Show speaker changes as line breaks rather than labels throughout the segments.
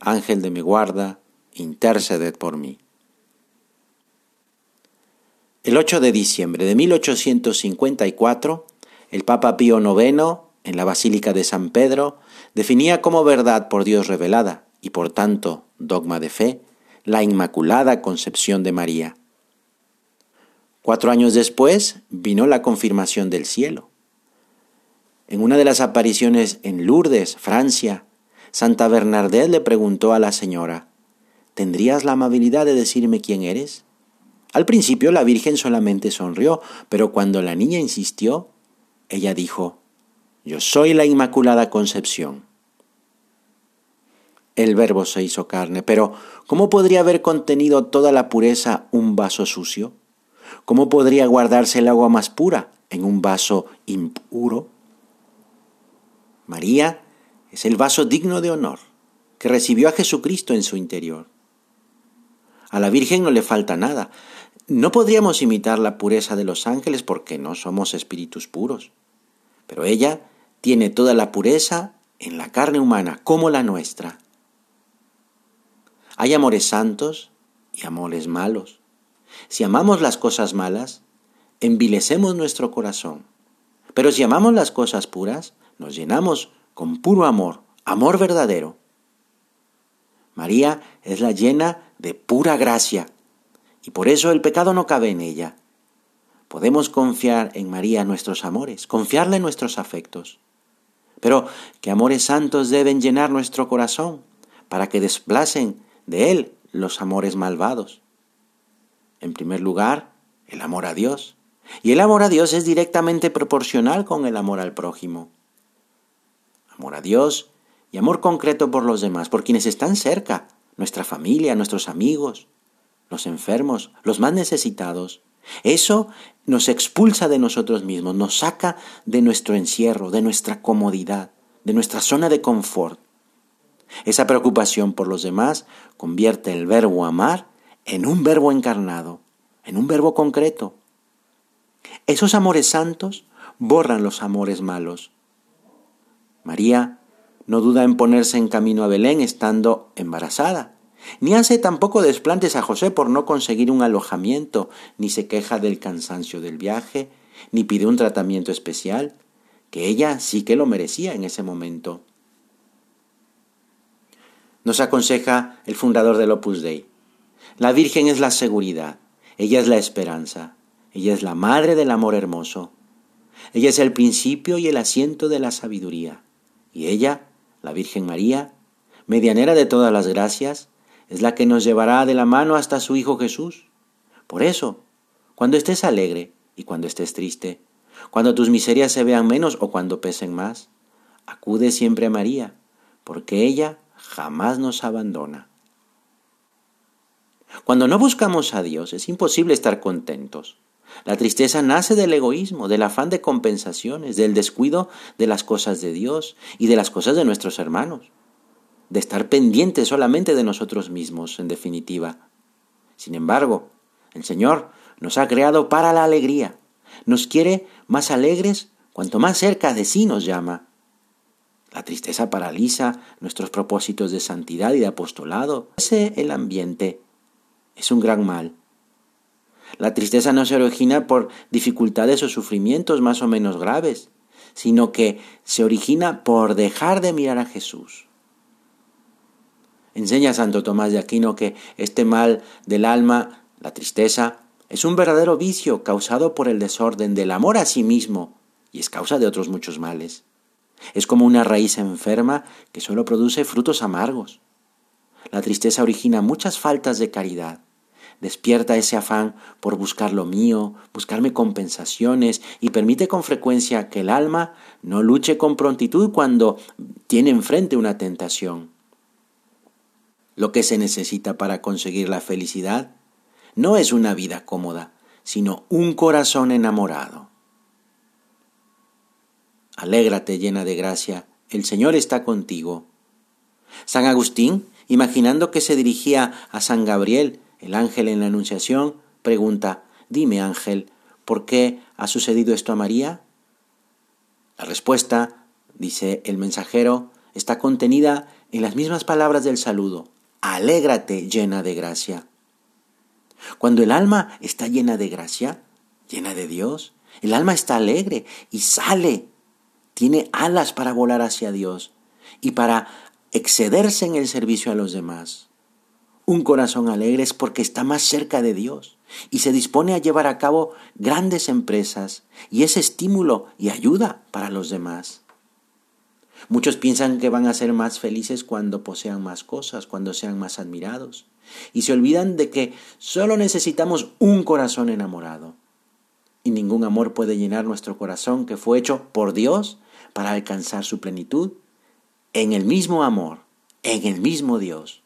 Ángel de mi guarda, interceded por mí. El 8 de diciembre de 1854, el Papa Pío IX, en la Basílica de San Pedro, definía como verdad por Dios revelada y por tanto dogma de fe la Inmaculada Concepción de María. Cuatro años después vino la confirmación del cielo. En una de las apariciones en Lourdes, Francia, Santa Bernadette le preguntó a la señora, ¿tendrías la amabilidad de decirme quién eres? Al principio la Virgen solamente sonrió, pero cuando la niña insistió, ella dijo, Yo soy la Inmaculada Concepción. El verbo se hizo carne, pero ¿cómo podría haber contenido toda la pureza un vaso sucio? ¿Cómo podría guardarse el agua más pura en un vaso impuro? María es el vaso digno de honor que recibió a Jesucristo en su interior. A la Virgen no le falta nada. No podríamos imitar la pureza de los ángeles porque no somos espíritus puros. Pero ella tiene toda la pureza en la carne humana como la nuestra. Hay amores santos y amores malos. Si amamos las cosas malas, envilecemos nuestro corazón. Pero si amamos las cosas puras, nos llenamos con puro amor, amor verdadero. María es la llena de pura gracia y por eso el pecado no cabe en ella. Podemos confiar en María nuestros amores, confiarle nuestros afectos. Pero que amores santos deben llenar nuestro corazón para que desplacen de él los amores malvados. En primer lugar, el amor a Dios. Y el amor a Dios es directamente proporcional con el amor al prójimo amor a Dios y amor concreto por los demás, por quienes están cerca, nuestra familia, nuestros amigos, los enfermos, los más necesitados. Eso nos expulsa de nosotros mismos, nos saca de nuestro encierro, de nuestra comodidad, de nuestra zona de confort. Esa preocupación por los demás convierte el verbo amar en un verbo encarnado, en un verbo concreto. Esos amores santos borran los amores malos, María no duda en ponerse en camino a Belén estando embarazada, ni hace tampoco desplantes a José por no conseguir un alojamiento, ni se queja del cansancio del viaje, ni pide un tratamiento especial, que ella sí que lo merecía en ese momento. Nos aconseja el fundador del Opus Dei. La Virgen es la seguridad, ella es la esperanza, ella es la madre del amor hermoso, ella es el principio y el asiento de la sabiduría. Y ella, la Virgen María, medianera de todas las gracias, es la que nos llevará de la mano hasta su Hijo Jesús. Por eso, cuando estés alegre y cuando estés triste, cuando tus miserias se vean menos o cuando pesen más, acude siempre a María, porque ella jamás nos abandona. Cuando no buscamos a Dios es imposible estar contentos. La tristeza nace del egoísmo, del afán de compensaciones, del descuido de las cosas de Dios y de las cosas de nuestros hermanos, de estar pendientes solamente de nosotros mismos, en definitiva. Sin embargo, el Señor nos ha creado para la alegría, nos quiere más alegres cuanto más cerca de sí nos llama. La tristeza paraliza nuestros propósitos de santidad y de apostolado. Ese el ambiente es un gran mal la tristeza no se origina por dificultades o sufrimientos más o menos graves, sino que se origina por dejar de mirar a Jesús. Enseña Santo Tomás de Aquino que este mal del alma, la tristeza, es un verdadero vicio causado por el desorden del amor a sí mismo y es causa de otros muchos males. Es como una raíz enferma que solo produce frutos amargos. La tristeza origina muchas faltas de caridad, despierta ese afán por buscar lo mío, buscarme compensaciones y permite con frecuencia que el alma no luche con prontitud cuando tiene enfrente una tentación. Lo que se necesita para conseguir la felicidad no es una vida cómoda, sino un corazón enamorado. Alégrate llena de gracia, el Señor está contigo. San Agustín, imaginando que se dirigía a San Gabriel, el ángel en la Anunciación, pregunta, Dime ángel, ¿por qué ha sucedido esto a María? La respuesta, dice el mensajero, está contenida en las mismas palabras del saludo. Alégrate llena de gracia. Cuando el alma está llena de gracia, llena de Dios, el alma está alegre y sale, tiene alas para volar hacia Dios y para excederse en el servicio a los demás. Un corazón alegre es porque está más cerca de Dios y se dispone a llevar a cabo grandes empresas y es estímulo y ayuda para los demás. Muchos piensan que van a ser más felices cuando posean más cosas, cuando sean más admirados, y se olvidan de que solo necesitamos un corazón enamorado. Y ningún amor puede llenar nuestro corazón que fue hecho por Dios para alcanzar su plenitud en el mismo amor, en el mismo Dios.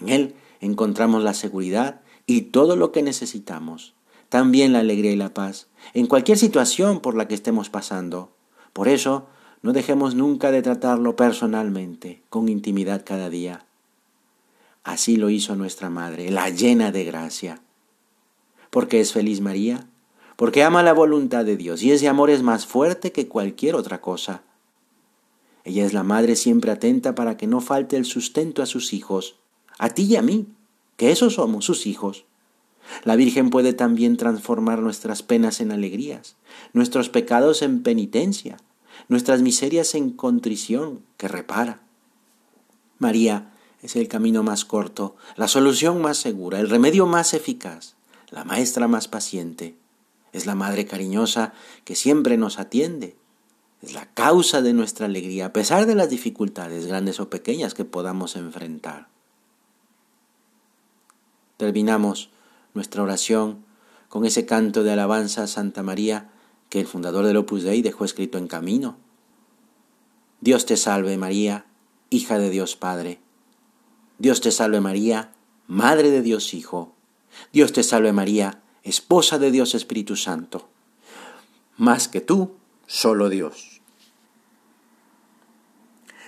En Él encontramos la seguridad y todo lo que necesitamos, también la alegría y la paz, en cualquier situación por la que estemos pasando. Por eso, no dejemos nunca de tratarlo personalmente, con intimidad cada día. Así lo hizo nuestra Madre, la llena de gracia. Porque es feliz María, porque ama la voluntad de Dios y ese amor es más fuerte que cualquier otra cosa. Ella es la Madre siempre atenta para que no falte el sustento a sus hijos, a ti y a mí, que esos somos sus hijos. La Virgen puede también transformar nuestras penas en alegrías, nuestros pecados en penitencia, nuestras miserias en contrición que repara. María es el camino más corto, la solución más segura, el remedio más eficaz, la maestra más paciente. Es la madre cariñosa que siempre nos atiende. Es la causa de nuestra alegría, a pesar de las dificultades, grandes o pequeñas, que podamos enfrentar. Terminamos nuestra oración con ese canto de alabanza a Santa María que el fundador del Opus Dei dejó escrito en camino. Dios te salve María, hija de Dios Padre. Dios te salve María, Madre de Dios Hijo. Dios te salve María, esposa de Dios Espíritu Santo. Más que tú, solo Dios.